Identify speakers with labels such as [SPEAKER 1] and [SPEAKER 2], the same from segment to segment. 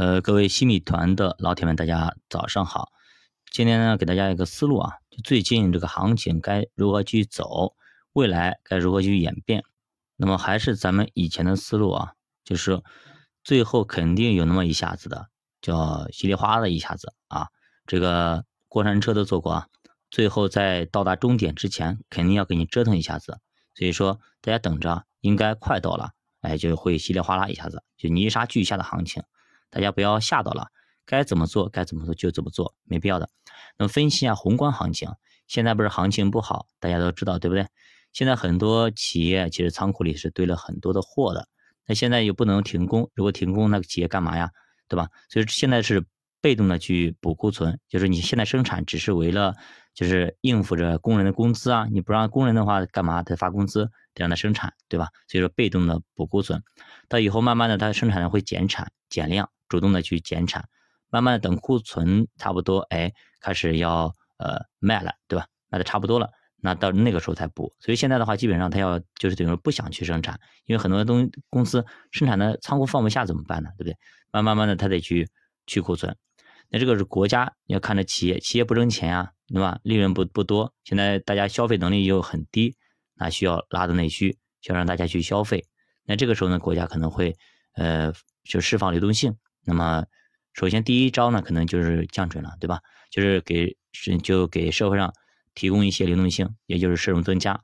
[SPEAKER 1] 呃，各位新米团的老铁们，大家早上好。今天呢，给大家一个思路啊，就最近这个行情该如何去走，未来该如何去演变。那么还是咱们以前的思路啊，就是最后肯定有那么一下子的，叫稀里哗啦的一下子啊。这个过山车都坐过啊，最后在到达终点之前，肯定要给你折腾一下子。所以说，大家等着，应该快到了，哎，就会稀里哗啦一下子，就泥沙俱下的行情。大家不要吓到了，该怎么做该怎么做就怎么做，没必要的。那么分析一下宏观行情，现在不是行情不好，大家都知道对不对？现在很多企业其实仓库里是堆了很多的货的，那现在又不能停工，如果停工，那个企业干嘛呀？对吧？所以现在是被动的去补库存，就是你现在生产只是为了就是应付着工人的工资啊，你不让工人的话干嘛？他发工资得让他生产，对吧？所以说被动的补库存，到以后慢慢的它生产会减产减量。主动的去减产，慢慢的等库存差不多，哎，开始要呃卖了，对吧？卖的差不多了，那到那个时候才补。所以现在的话，基本上他要就是等于说不想去生产，因为很多东公司生产的仓库放不下怎么办呢？对不对？慢慢慢的他得去去库存。那这个是国家要看着企业，企业不挣钱啊，对吧？利润不不多，现在大家消费能力又很低，那需要拉动内需，需要让大家去消费。那这个时候呢，国家可能会呃就释放流动性。那么，首先第一招呢，可能就是降准了，对吧？就是给是就给社会上提供一些流动性，也就是社融增加。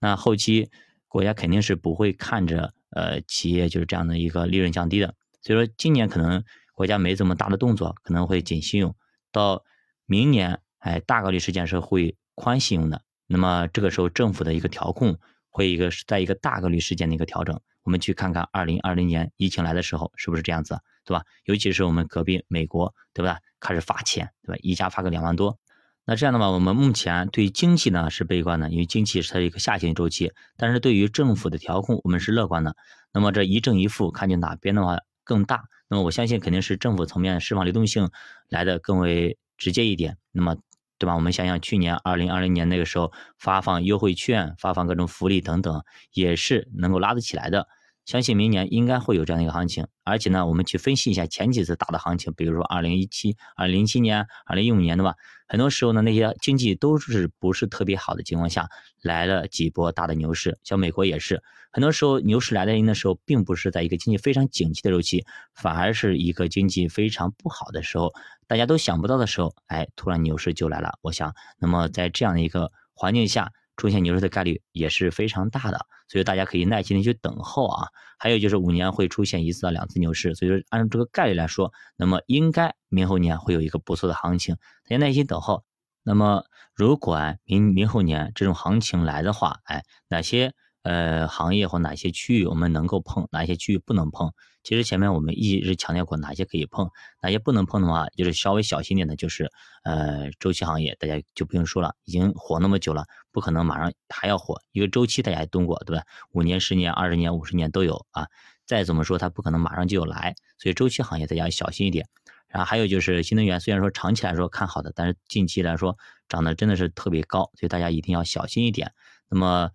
[SPEAKER 1] 那后期国家肯定是不会看着呃企业就是这样的一个利润降低的，所以说今年可能国家没这么大的动作，可能会紧信用。到明年，哎，大概率事件是会宽信用的。那么这个时候政府的一个调控会一个在一个大概率事件的一个调整。我们去看看二零二零年疫情来的时候是不是这样子，对吧？尤其是我们隔壁美国，对吧？开始发钱，对吧？一家发个两万多，那这样的话，我们目前对经济呢是悲观的，因为经济是它一个下行周期。但是对于政府的调控，我们是乐观的。那么这一正一负，看见哪边的话更大？那么我相信肯定是政府层面释放流动性来的更为直接一点。那么。对吧？我们想想，去年二零二零年那个时候发放优惠券、发放各种福利等等，也是能够拉得起来的。相信明年应该会有这样的一个行情。而且呢，我们去分析一下前几次大的行情，比如说二零一七、二零零七年、二零一五年的吧，很多时候呢，那些经济都是不是特别好的情况下，来了几波大的牛市。像美国也是，很多时候牛市来临的时候，并不是在一个经济非常景气的周期，反而是一个经济非常不好的时候。大家都想不到的时候，哎，突然牛市就来了。我想，那么在这样的一个环境下，出现牛市的概率也是非常大的，所以大家可以耐心的去等候啊。还有就是五年会出现一次到两次牛市，所以说按照这个概率来说，那么应该明后年会有一个不错的行情，大家耐心等候。那么如果明明后年这种行情来的话，哎，哪些？呃，行业或哪些区域我们能够碰，哪些区域不能碰？其实前面我们一直强调过，哪些可以碰，哪些不能碰的话，就是稍微小心点的，就是呃周期行业，大家就不用说了，已经火那么久了，不可能马上还要火。一个周期大家也懂过，对吧？五年、十年、二十年、五十年都有啊。再怎么说，它不可能马上就来，所以周期行业大家要小心一点。然后还有就是新能源，虽然说长期来说看好的，但是近期来说涨得真的是特别高，所以大家一定要小心一点。那么。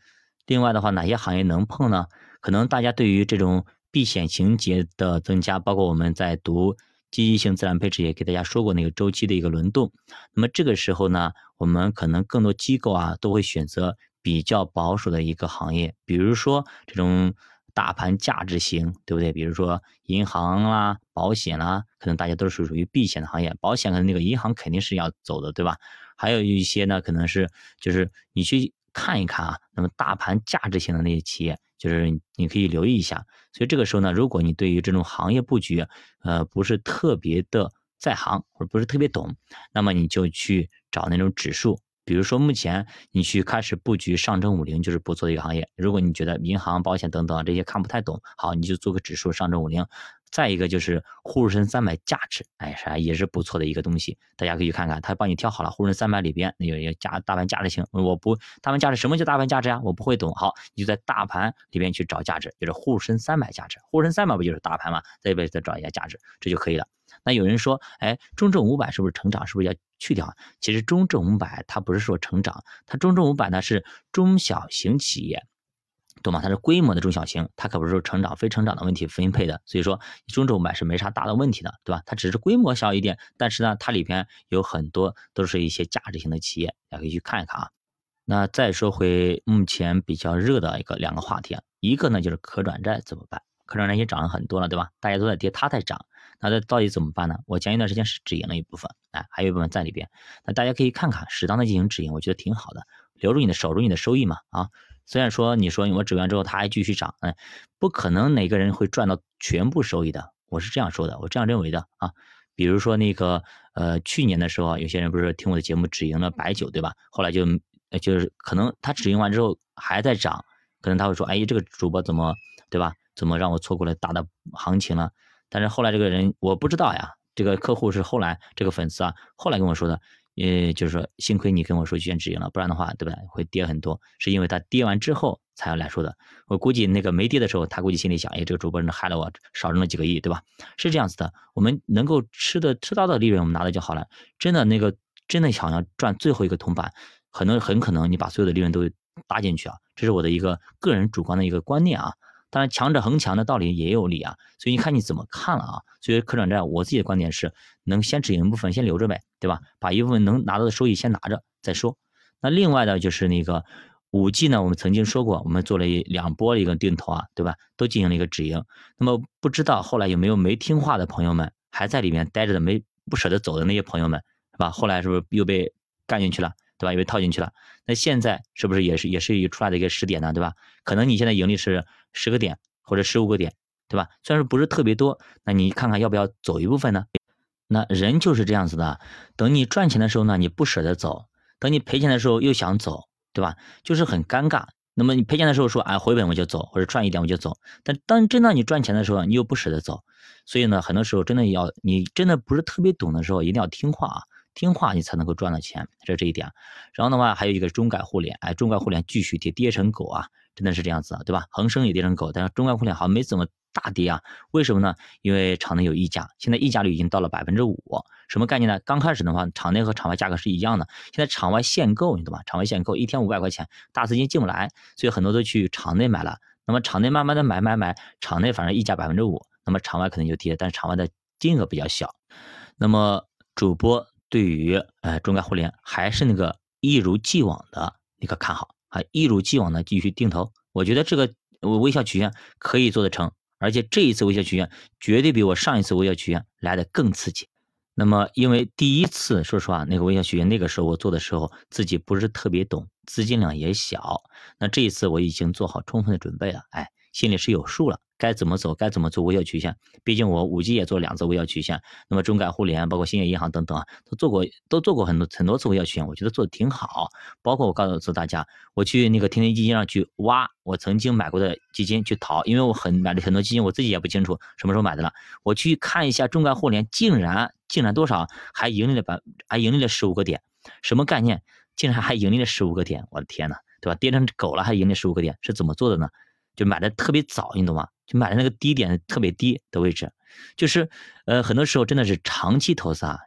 [SPEAKER 1] 另外的话，哪些行业能碰呢？可能大家对于这种避险情节的增加，包括我们在读积极性资产配置也给大家说过那个周期的一个轮动。那么这个时候呢，我们可能更多机构啊都会选择比较保守的一个行业，比如说这种大盘价值型，对不对？比如说银行啦、保险啦，可能大家都是属于避险的行业。保险可能那个银行肯定是要走的，对吧？还有一些呢，可能是就是你去。看一看啊，那么大盘价值型的那些企业，就是你可以留意一下。所以这个时候呢，如果你对于这种行业布局，呃，不是特别的在行或者不是特别懂，那么你就去找那种指数，比如说目前你去开始布局上证五零就是不错的一个行业。如果你觉得银行、保险等等这些看不太懂，好，你就做个指数上证五零。再一个就是沪深三百价值，哎，啥也是不错的一个东西，大家可以去看看，他帮你挑好了沪深三百里边那有一个价大盘价值型，我不大盘价值什么叫大盘价值啊？我不会懂，好，你就在大盘里边去找价值，就是沪深三百价值，沪深三百不就是大盘嘛？在里边再找一下价值，这就可以了。那有人说，哎，中证五百是不是成长？是不是要去掉？其实中证五百它不是说成长，它中证五百呢是中小型企业。懂吗？它是规模的中小型，它可不是说成长非成长的问题分配的，所以说中轴买是没啥大的问题的，对吧？它只是规模小一点，但是呢，它里边有很多都是一些价值型的企业，大家可以去看一看啊。那再说回目前比较热的一个两个话题啊，一个呢就是可转债怎么办？可转债已经涨了很多了，对吧？大家都在跌，它在涨，那这到底怎么办呢？我前一段时间是止盈了一部分，哎，还有一部分在里边，那大家可以看看，适当的进行止盈，我觉得挺好的，留住你的守住你的收益嘛，啊。虽然说你说我止完之后它还继续涨，哎，不可能哪个人会赚到全部收益的，我是这样说的，我这样认为的啊。比如说那个呃去年的时候，有些人不是听我的节目止盈了白酒，对吧？后来就就是可能他止盈完之后还在涨，可能他会说，哎，这个主播怎么对吧？怎么让我错过了大的行情了？但是后来这个人我不知道呀，这个客户是后来这个粉丝啊后来跟我说的。呃，就是说，幸亏你跟我说先止盈了，不然的话，对不对？会跌很多，是因为它跌完之后才要来说的。我估计那个没跌的时候，他估计心里想，哎，这个主播人害了我，少挣了几个亿，对吧？是这样子的，我们能够吃的吃到的利润，我们拿的就好了。真的那个真的想要赚最后一个铜板，很多很可能你把所有的利润都搭进去啊，这是我的一个个人主观的一个观念啊。当然，强者恒强的道理也有理啊，所以你看你怎么看了啊？所以可转债，我自己的观点是，能先止盈部分先留着呗，对吧？把一部分能拿到的收益先拿着再说。那另外呢就是那个五 G 呢，我们曾经说过，我们做了一两波的一个定投啊，对吧？都进行了一个止盈。那么不知道后来有没有没听话的朋友们，还在里面待着的没不舍得走的那些朋友们，是吧？后来是不是又被干进去了？对吧？又被套进去了。那现在是不是也是也是一出来的一个时点呢？对吧？可能你现在盈利是十个点或者十五个点，对吧？虽然说不是特别多，那你看看要不要走一部分呢？那人就是这样子的，等你赚钱的时候呢，你不舍得走；等你赔钱的时候又想走，对吧？就是很尴尬。那么你赔钱的时候说，哎，回本我就走，或者赚一点我就走。但当真的你赚钱的时候，你又不舍得走。所以呢，很多时候真的要你真的不是特别懂的时候，一定要听话啊。听话你才能够赚到钱，这是这一点。然后的话还有一个中概互联，哎，中概互联继续跌，跌成狗啊，真的是这样子，对吧？恒生也跌成狗，但是中概互联好像没怎么大跌啊，为什么呢？因为场内有溢价，现在溢价率已经到了百分之五，什么概念呢？刚开始的话，场内和场外价格是一样的，现在场外限购，你懂吧？场外限购一天五百块钱，大资金进不来，所以很多都去场内买了。那么场内慢慢的买买买，场内反正溢价百分之五，那么场外可能就跌，但是场外的金额比较小。那么主播。对于呃中概互联还是那个一如既往的那个看好啊，一如既往的继续定投。我觉得这个微笑曲线可以做得成，而且这一次微笑曲线绝对比我上一次微笑曲线来的更刺激。那么因为第一次说实话那个微笑曲线那个时候我做的时候自己不是特别懂，资金量也小。那这一次我已经做好充分的准备了，哎。心里是有数了，该怎么走，该怎么做微笑曲线。毕竟我五 G 也做两次微笑曲线，那么中概互联，包括兴业银行等等啊，都做过，都做过很多很多次微笑曲线，我觉得做的挺好。包括我告诉大家，我去那个天天基金上去挖我曾经买过的基金去淘，因为我很买了很多基金，我自己也不清楚什么时候买的了。我去看一下中概互联，竟然竟然多少还盈利了百，还盈利了十五个点，什么概念？竟然还盈利了十五个点，我的天呐，对吧？跌成狗了还盈利十五个点，是怎么做的呢？就买的特别早，你懂吗？就买的那个低点特别低的位置，就是呃很多时候真的是长期投资啊，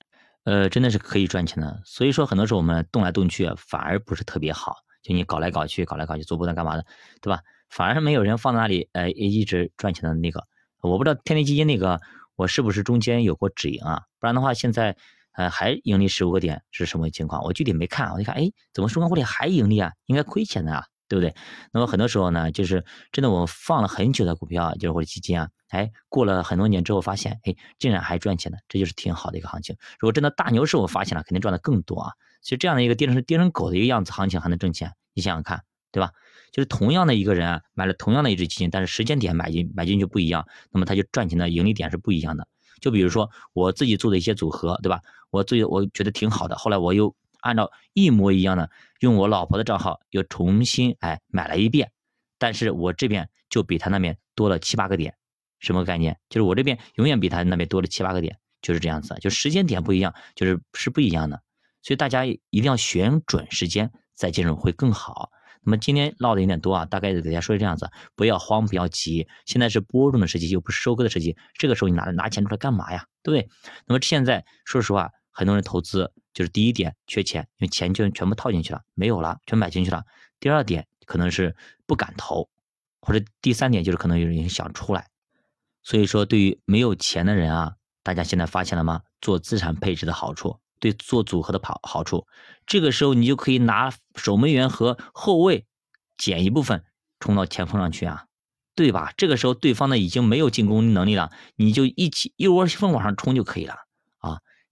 [SPEAKER 1] 呃真的是可以赚钱的。所以说很多时候我们动来动去反而不是特别好，就你搞来搞去，搞来搞去做波段干嘛的，对吧？反而是没有人放在那里，呃一直赚钱的那个。我不知道天地基金那个我是不是中间有过止盈啊？不然的话现在呃还盈利十五个点是什么情况？我具体没看，我一看，哎，怎么中钢互联还盈利啊？应该亏钱的啊。对不对？那么很多时候呢，就是真的，我放了很久的股票，就是或者基金啊，哎，过了很多年之后发现，哎，竟然还赚钱的，这就是挺好的一个行情。如果真的大牛市，我发现了，肯定赚的更多啊。其实这样的一个跌成跌成狗的一个样子行情还能挣钱，你想想看，对吧？就是同样的一个人啊，买了同样的一只基金，但是时间点买进买进就不一样，那么他就赚钱的盈利点是不一样的。就比如说我自己做的一些组合，对吧？我自己我觉得挺好的，后来我又。按照一模一样的，用我老婆的账号又重新哎买了一遍，但是我这边就比他那边多了七八个点，什么概念？就是我这边永远比他那边多了七八个点，就是这样子，就时间点不一样，就是是不一样的。所以大家一定要选准时间再进入会更好。那么今天唠的有点多啊，大概给大家说这样子，不要慌，不要急，现在是播种的时机，又不是收割的时机，这个时候你拿拿钱出来干嘛呀？对不对？那么现在说实话。很多人投资就是第一点缺钱，因为钱就全部套进去了，没有了，全买进去了。第二点可能是不敢投，或者第三点就是可能有人想出来。所以说，对于没有钱的人啊，大家现在发现了吗？做资产配置的好处，对做组合的好好处。这个时候你就可以拿守门员和后卫减一部分冲到前锋上去啊，对吧？这个时候对方呢已经没有进攻能力了，你就一起一窝蜂往上冲就可以了，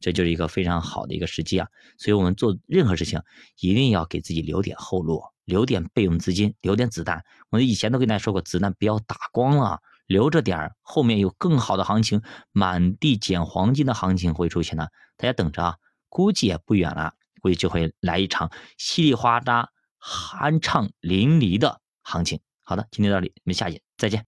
[SPEAKER 1] 这就是一个非常好的一个时机啊。所以我们做任何事情一定要给自己留点后路，留点备用资金，留点子弹。我们以前都跟大家说过，子弹不要打光了，留着点儿，后面有更好的行情，满地捡黄金的行情会出现的，大家等着啊，估计也不远了。估计就会来一场稀里哗啦、酣畅淋漓的行情。好的，今天到这里，我们下节再见。